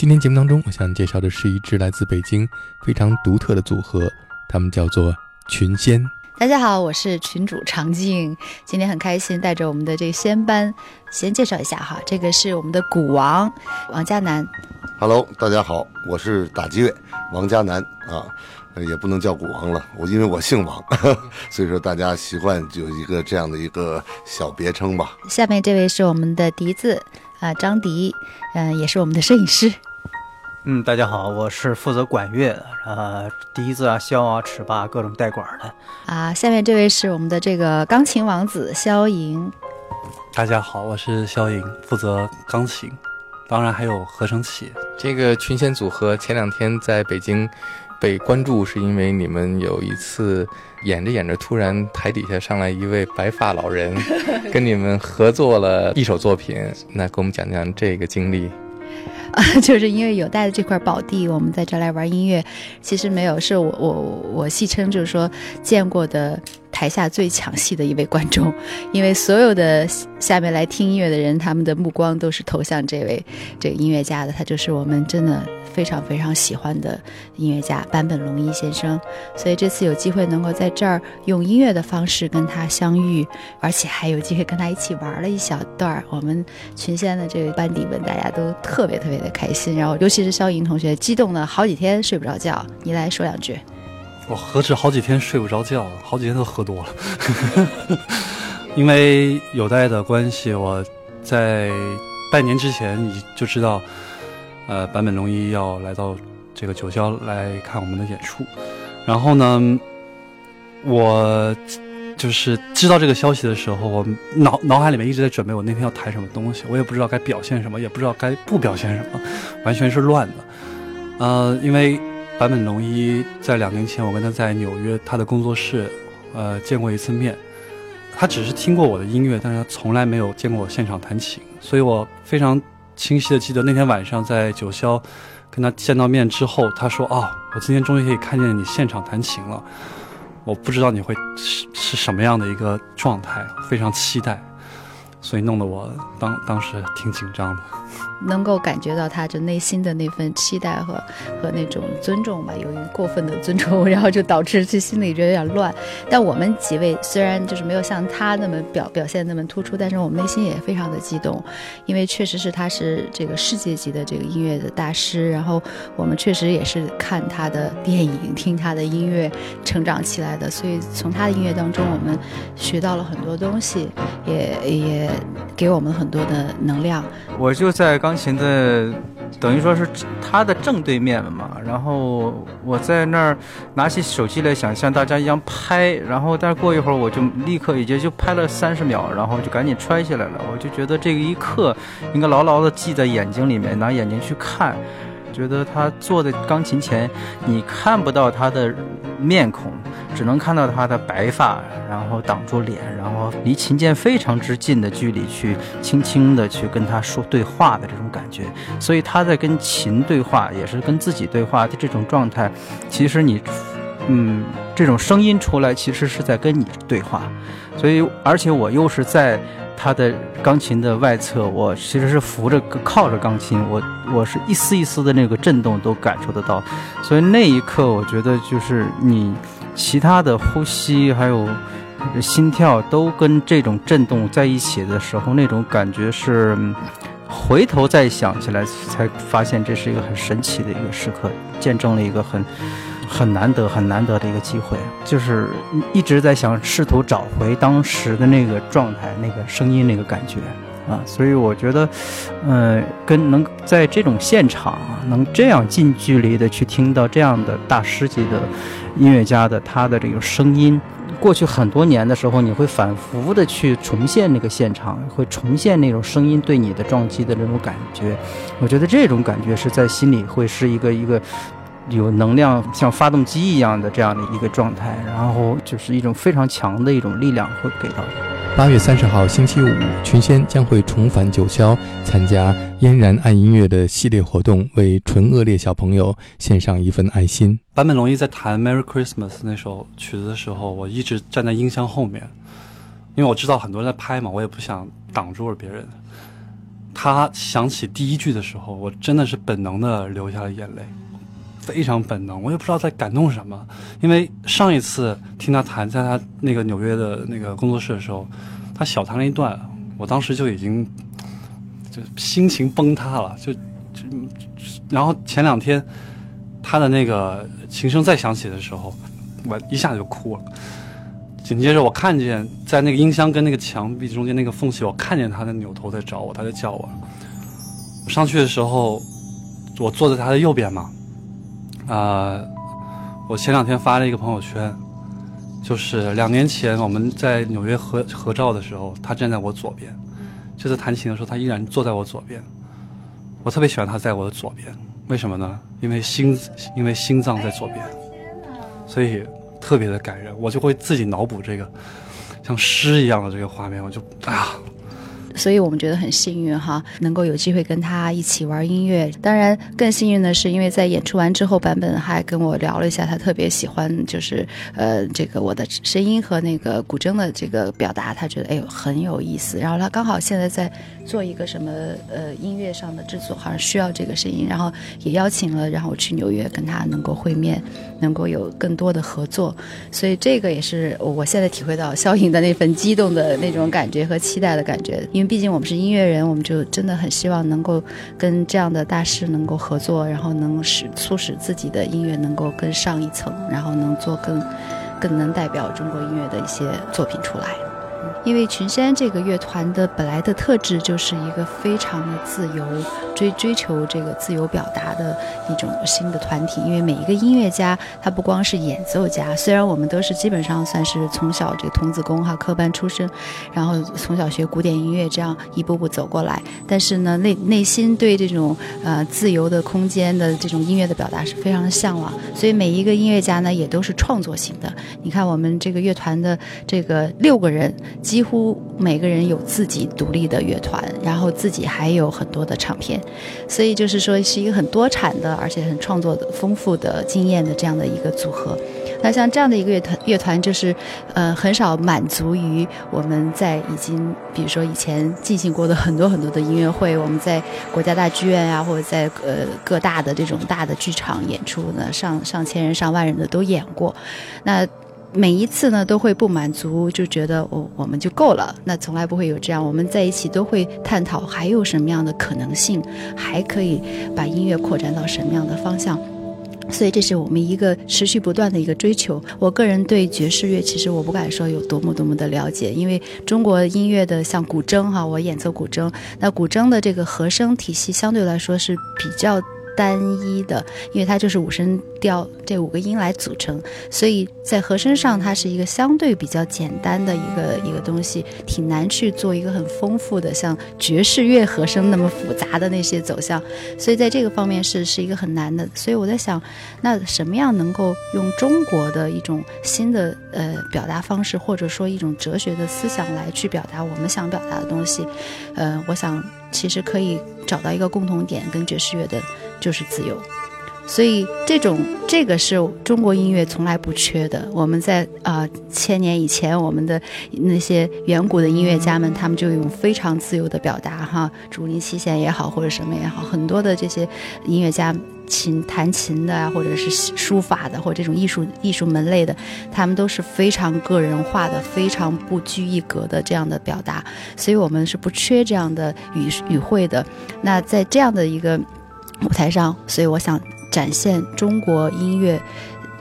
今天节目当中，我想介绍的是一支来自北京非常独特的组合，他们叫做群仙。大家好，我是群主常静，今天很开心带着我们的这个仙班，先介绍一下哈，这个是我们的鼓王王嘉南。Hello，大家好，我是打击乐王嘉南啊，也不能叫鼓王了，我因为我姓王，所以说大家习惯就一个这样的一个小别称吧。下面这位是我们的笛子啊，张迪，嗯，也是我们的摄影师。嗯，大家好，我是负责管乐的，呃，笛子啊、箫啊、尺八各种带管的。啊，下面这位是我们的这个钢琴王子肖莹。大家好，我是肖莹，负责钢琴，当然还有合成器。这个群仙组合前两天在北京被关注，是因为你们有一次演着演着，突然台底下上来一位白发老人，跟你们合作了一首作品。那给我们讲讲这个经历。啊，就是因为有带的这块宝地，我们在这来玩音乐，其实没有，是我我我戏称就是说见过的台下最抢戏的一位观众，因为所有的下面来听音乐的人，他们的目光都是投向这位这个音乐家的，他就是我们真的。非常非常喜欢的音乐家坂本龙一先生，所以这次有机会能够在这儿用音乐的方式跟他相遇，而且还有机会跟他一起玩了一小段儿。我们群仙的这个班底们，大家都特别特别的开心，然后尤其是肖莹同学，激动了好几天睡不着觉。你来说两句。我何止好几天睡不着觉，好几天都喝多了。因为有待的关系，我在半年之前你就知道。呃，坂本龙一要来到这个九霄来看我们的演出，然后呢，我就是知道这个消息的时候，我脑脑海里面一直在准备我那天要谈什么东西，我也不知道该表现什么，也不知道该不表现什么，完全是乱的。呃，因为坂本龙一在两年前我跟他在纽约他的工作室呃见过一次面，他只是听过我的音乐，但是他从来没有见过我现场弹琴，所以我非常。清晰的记得那天晚上在九霄跟他见到面之后，他说：“哦，我今天终于可以看见你现场弹琴了。我不知道你会是是什么样的一个状态，非常期待。”所以弄得我当当时挺紧张的，能够感觉到他就内心的那份期待和和那种尊重吧，由于过分的尊重，然后就导致这心里就有点乱。但我们几位虽然就是没有像他那么表表现那么突出，但是我们内心也非常的激动，因为确实是他是这个世界级的这个音乐的大师，然后我们确实也是看他的电影、听他的音乐成长起来的，所以从他的音乐当中我们学到了很多东西，也也。给我们很多的能量。我就在钢琴的，等于说是他的正对面嘛。然后我在那儿拿起手机来，想像大家一样拍。然后，但过一会儿我就立刻也就拍了三十秒，然后就赶紧揣起来了。我就觉得这一刻应该牢牢的记在眼睛里面，拿眼睛去看。觉得他坐在钢琴前，你看不到他的面孔，只能看到他的白发，然后挡住脸，然后离琴键非常之近的距离去轻轻的去跟他说对话的这种感觉。所以他在跟琴对话，也是跟自己对话的这种状态。其实你，嗯，这种声音出来，其实是在跟你对话。所以，而且我又是在。他的钢琴的外侧，我其实是扶着靠着钢琴，我我是一丝一丝的那个震动都感受得到，所以那一刻我觉得就是你其他的呼吸还有心跳都跟这种震动在一起的时候，那种感觉是回头再想起来才发现这是一个很神奇的一个时刻，见证了一个很。很难得、很难得的一个机会，就是一直在想试图找回当时的那个状态、那个声音、那个感觉啊，所以我觉得，嗯，跟能在这种现场能这样近距离的去听到这样的大师级的音乐家的他的这个声音，过去很多年的时候，你会反复的去重现那个现场，会重现那种声音对你的撞击的那种感觉，我觉得这种感觉是在心里会是一个一个。有能量像发动机一样的这样的一个状态，然后就是一种非常强的一种力量会给到你。八月三十号星期五，群仙将会重返九霄，参加嫣然爱音乐的系列活动，为纯恶劣小朋友献上一份爱心。坂本龙一在弹《Merry Christmas》那首曲子的时候，我一直站在音箱后面，因为我知道很多人在拍嘛，我也不想挡住了别人。他响起第一句的时候，我真的是本能的流下了眼泪，非常本能，我也不知道在感动什么。因为上一次听他弹，在他那个纽约的那个工作室的时候，他小弹了一段，我当时就已经就心情崩塌了，就就然后前两天他的那个琴声再响起的时候，我一下就哭了。紧接着，我看见在那个音箱跟那个墙壁中间那个缝隙，我看见他在扭头在找我，他在叫我。我上去的时候，我坐在他的右边嘛。啊、我前两天发了一个朋友圈，就是两年前我们在纽约合合照的时候，他站在我左边。这次弹琴的时候，他依然坐在我左边。我特别喜欢他在我的左边，为什么呢？因为心，因为心脏在左边，所以特别的感人。我就会自己脑补这个像诗一样的这个画面，我就啊，所以我们觉得很幸运哈，能够有机会跟他一起玩音乐。当然，更幸运的是，因为在演出完之后，版本还跟我聊了一下，他特别喜欢就是呃这个我的声音和那个古筝的这个表达，他觉得哎呦很有意思。然后他刚好现在在做一个什么呃音乐上的制作，好像需要这个声音，然后也邀请了，然后我去纽约跟他能够会面，能够有更多的合作。所以这个也是我现在体会到肖颖的那份激动的那种感觉和期待的感觉，因为毕竟我们是音乐人，我们就真的很希望能够跟这样的大师能够合作，然后能使促使自己的音乐能够更上一层，然后能做更更能代表中国音乐的一些作品出来。因为群山这个乐团的本来的特质就是一个非常的自由，追追求这个自由表达的一种新的团体。因为每一个音乐家，他不光是演奏家，虽然我们都是基本上算是从小这个童子功哈科班出身，然后从小学古典音乐这样一步步走过来，但是呢内内心对这种呃自由的空间的这种音乐的表达是非常的向往。所以每一个音乐家呢也都是创作型的。你看我们这个乐团的这个六个人。几乎每个人有自己独立的乐团，然后自己还有很多的唱片，所以就是说是一个很多产的，而且很创作的丰富的经验的这样的一个组合。那像这样的一个乐团，乐团就是，呃，很少满足于我们在已经，比如说以前进行过的很多很多的音乐会，我们在国家大剧院啊，或者在呃各大的这种大的剧场演出呢，上上千人、上万人的都演过。那每一次呢都会不满足，就觉得哦我们就够了。那从来不会有这样，我们在一起都会探讨还有什么样的可能性，还可以把音乐扩展到什么样的方向。所以这是我们一个持续不断的一个追求。我个人对爵士乐，其实我不敢说有多么多么的了解，因为中国音乐的像古筝哈，我演奏古筝，那古筝的这个和声体系相对来说是比较。单一的，因为它就是五声调这五个音来组成，所以在和声上它是一个相对比较简单的一个一个东西，挺难去做一个很丰富的像爵士乐和声那么复杂的那些走向，所以在这个方面是是一个很难的。所以我在想，那什么样能够用中国的一种新的呃表达方式，或者说一种哲学的思想来去表达我们想表达的东西？呃，我想其实可以找到一个共同点，跟爵士乐的。就是自由，所以这种这个是中国音乐从来不缺的。我们在啊、千年以前，我们的那些远古的音乐家们，他们就用非常自由的表达哈，竹林七贤也好，或者什么也好，很多的这些音乐家琴弹琴的啊，或者是书法的，或者这种艺术艺术门类的，他们都是非常个人化的，非常不拘一格的这样的表达。所以我们是不缺这样的语语汇的。那在这样的一个舞台上，所以我想展现中国音乐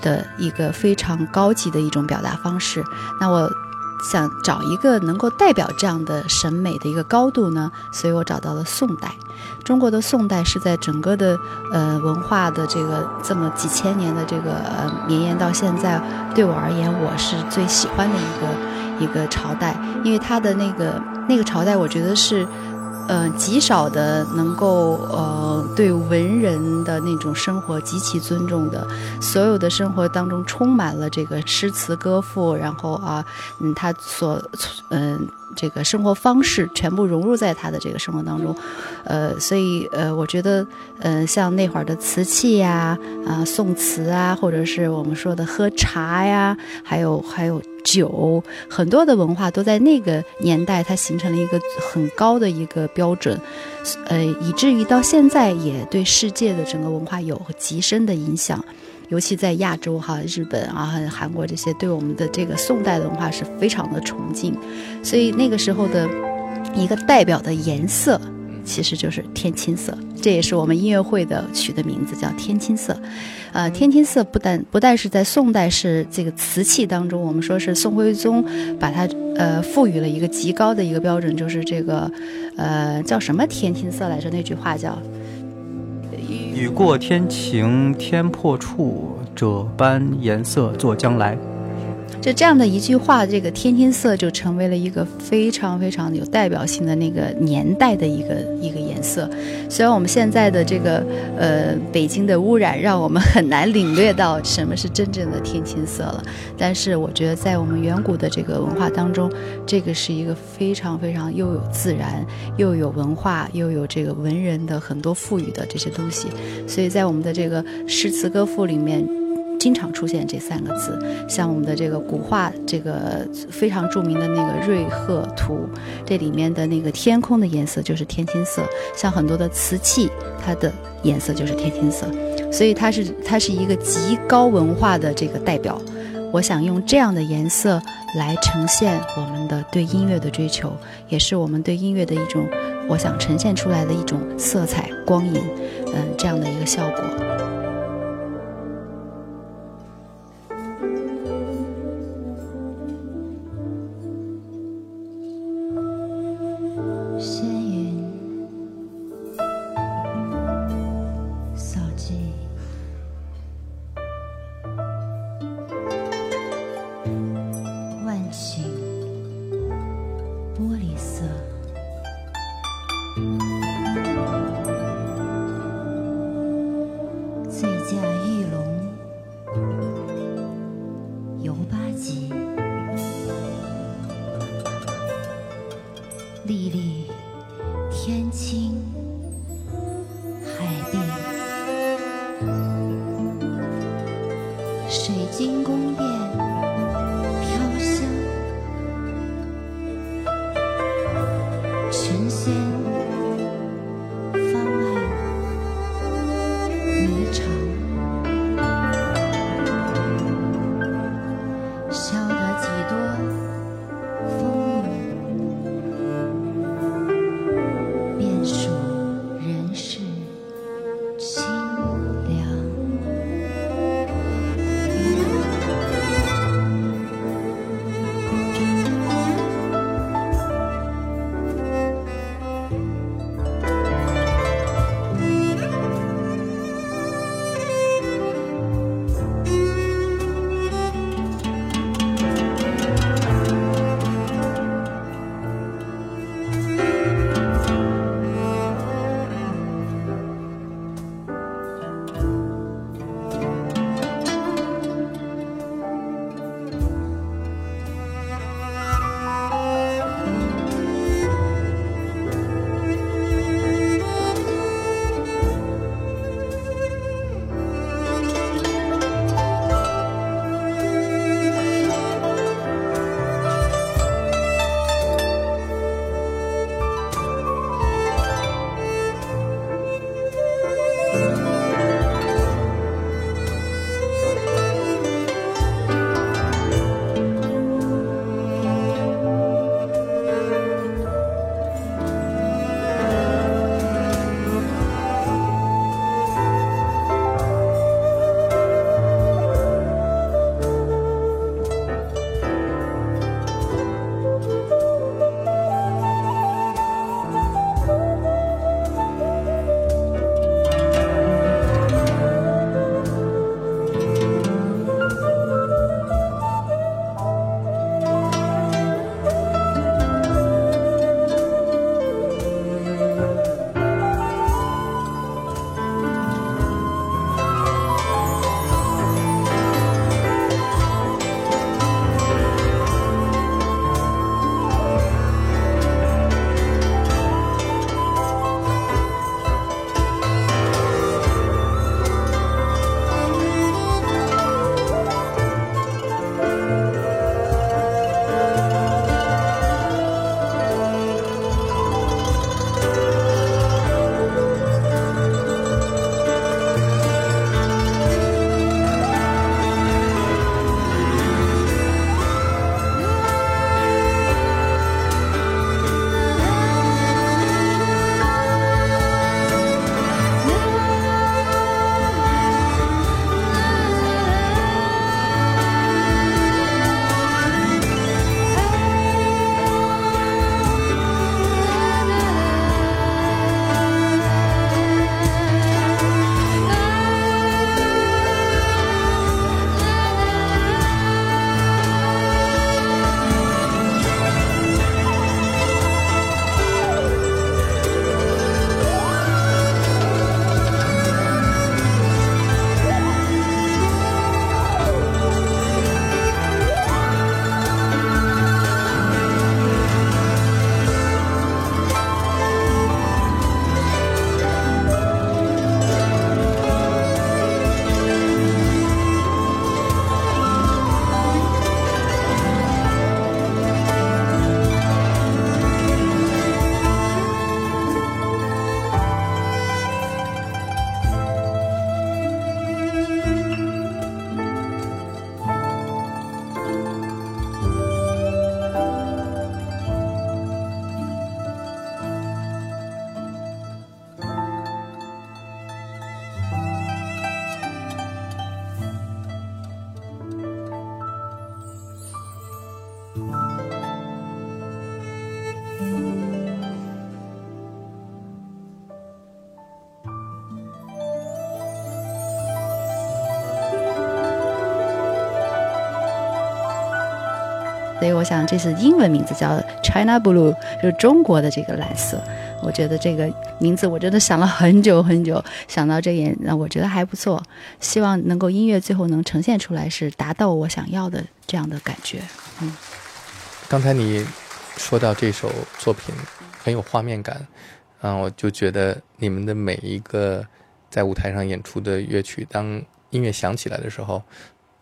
的一个非常高级的一种表达方式。那我想找一个能够代表这样的审美的一个高度呢，所以我找到了宋代。中国的宋代是在整个的呃文化的这个这么几千年的这个呃绵延到现在，对我而言，我是最喜欢的一个一个朝代，因为它的那个那个朝代，我觉得是。呃，极少的能够呃对文人的那种生活极其尊重的，所有的生活当中充满了这个诗词歌赋，然后啊，嗯，他所嗯这个生活方式全部融入在他的这个生活当中，呃，所以呃，我觉得呃，像那会儿的瓷器呀，啊，宋词啊，或者是我们说的喝茶呀，还有还有酒，很多的文化都在那个年代它形成了一个很高的一个标准，呃，以至于到现在也对世界的整个文化有极深的影响。尤其在亚洲哈，日本啊、韩国这些，对我们的这个宋代的文化是非常的崇敬，所以那个时候的一个代表的颜色，其实就是天青色，这也是我们音乐会的取的名字叫天青色。呃，天青色不但不但是在宋代是这个瓷器当中，我们说是宋徽宗把它呃赋予了一个极高的一个标准，就是这个呃叫什么天青色来着？那句话叫。雨过天晴天破处，这般颜色作将来。就这样的一句话，这个天青色就成为了一个非常非常有代表性的那个年代的一个一个颜色。虽然我们现在的这个呃北京的污染让我们很难领略到什么是真正的天青色了，但是我觉得在我们远古的这个文化当中，这个是一个非常非常又有自然又有文化又有这个文人的很多赋予的这些东西。所以在我们的这个诗词歌赋里面。经常出现这三个字，像我们的这个古画，这个非常著名的那个《瑞鹤图》，这里面的那个天空的颜色就是天青色，像很多的瓷器，它的颜色就是天青色，所以它是它是一个极高文化的这个代表。我想用这样的颜色来呈现我们的对音乐的追求，也是我们对音乐的一种，我想呈现出来的一种色彩光影，嗯，这样的一个效果。じ。所以我想这是英文名字叫 China Blue，就是中国的这个蓝色。我觉得这个名字我真的想了很久很久，想到这也，那我觉得还不错。希望能够音乐最后能呈现出来，是达到我想要的这样的感觉。嗯，刚才你说到这首作品很有画面感，啊，我就觉得你们的每一个在舞台上演出的乐曲，当音乐响起来的时候，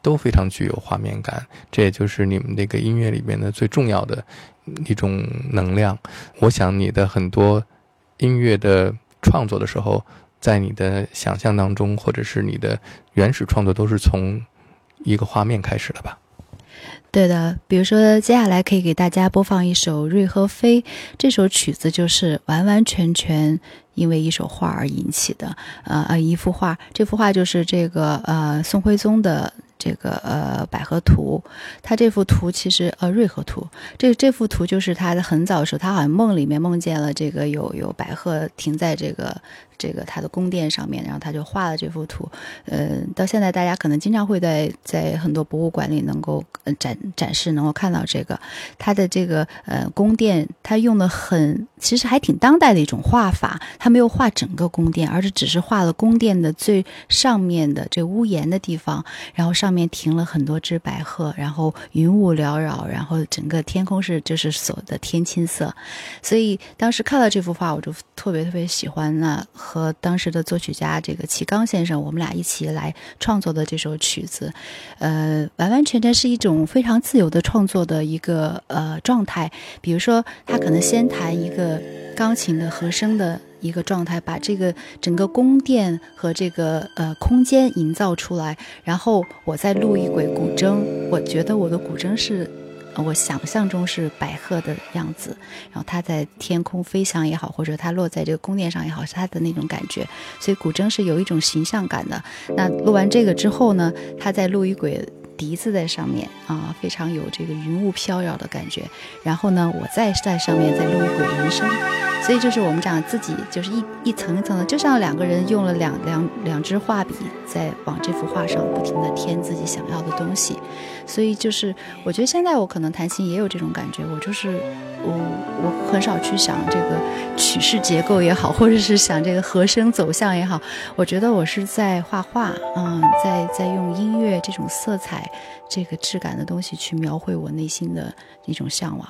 都非常具有画面感。这也就是你们这个音乐里面的最重要的一种能量。我想你的很多音乐的创作的时候，在你的想象当中，或者是你的原始创作，都是从一个画面开始的吧？对的，比如说接下来可以给大家播放一首《瑞和飞》，这首曲子就是完完全全因为一首画而引起的。呃呃，一幅画，这幅画就是这个呃宋徽宗的这个呃百合图。他这幅图其实呃瑞和图，这这幅图就是他的很早的时候，他好像梦里面梦见了这个有有百合停在这个。这个他的宫殿上面，然后他就画了这幅图，呃，到现在大家可能经常会在在很多博物馆里能够展展示，能够看到这个他的这个呃宫殿，他用的很其实还挺当代的一种画法，他没有画整个宫殿，而是只是画了宫殿的最上面的这屋檐的地方，然后上上面停了很多只白鹤，然后云雾缭绕，然后整个天空是就是所的天青色，所以当时看到这幅画，我就特别特别喜欢那。和当时的作曲家这个齐刚先生，我们俩一起来创作的这首曲子，呃，完完全全是一种非常自由的创作的一个呃状态。比如说，他可能先弹一个钢琴的和声的一个状态，把这个整个宫殿和这个呃空间营造出来，然后我再录一轨古筝。我觉得我的古筝是。我想象中是白鹤的样子，然后它在天空飞翔也好，或者它落在这个宫殿上也好，是它的那种感觉。所以古筝是有一种形象感的。那录完这个之后呢，它再录一轨笛子在上面啊，非常有这个云雾飘摇的感觉。然后呢，我再在上面再录一轨人声。所以就是我们讲自己就是一一层一层的，就像两个人用了两两两支画笔在往这幅画上不停的添自己想要的东西。所以就是，我觉得现在我可能弹琴也有这种感觉，我就是我我很少去想这个曲式结构也好，或者是想这个和声走向也好，我觉得我是在画画，嗯，在在用音乐这种色彩、这个质感的东西去描绘我内心的一种向往。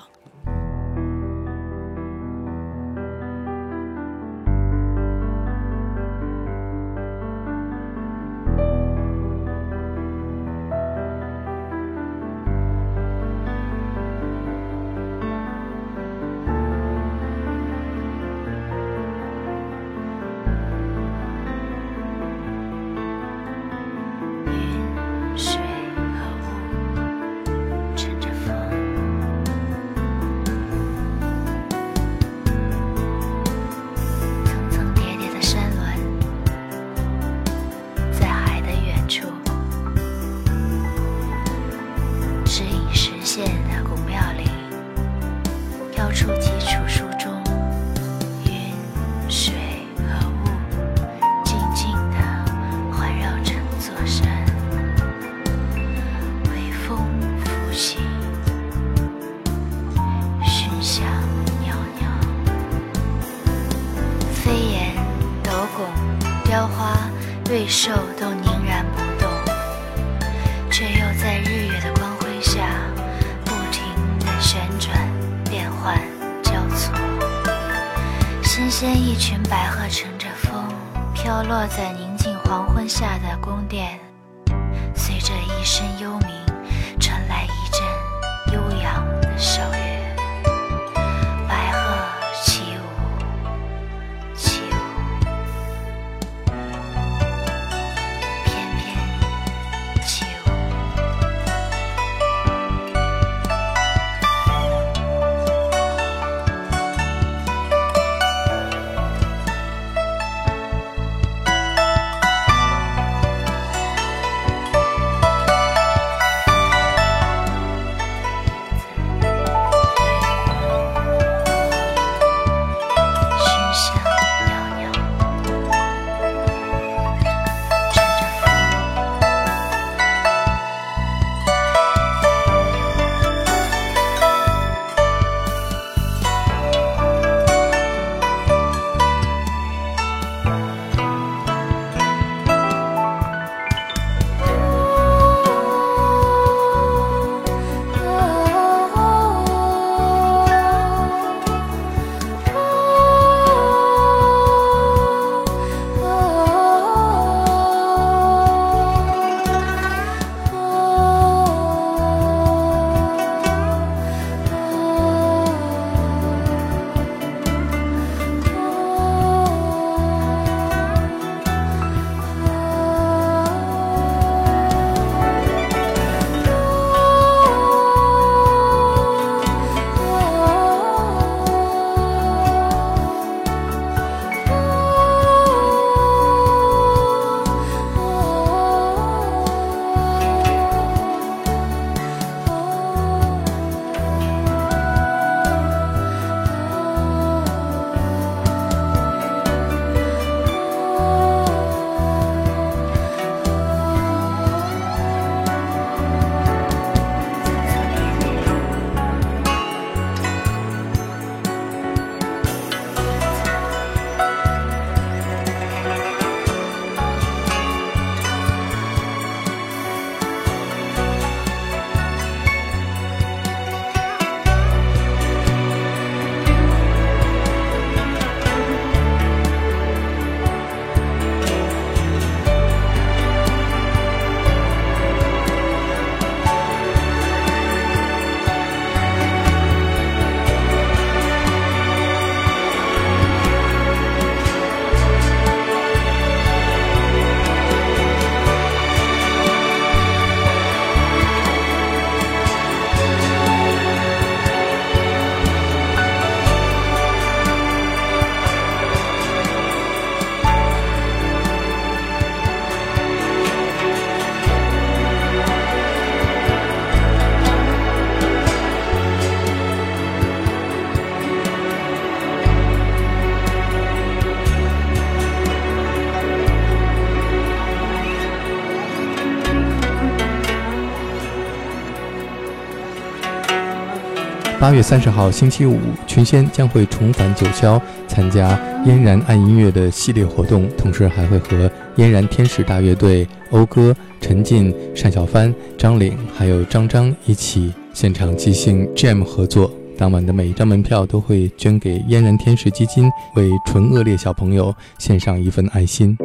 群白鹤乘着风飘落在宁静黄昏下的宫殿，随着一声幽鸣。八月三十号星期五，群仙将会重返九霄，参加嫣然爱音乐的系列活动，同时还会和嫣然天使大乐队、讴歌、陈进、单小帆、张岭还有张张一起现场即兴 jam 合作。当晚的每一张门票都会捐给嫣然天使基金，为纯恶劣小朋友献上一份爱心。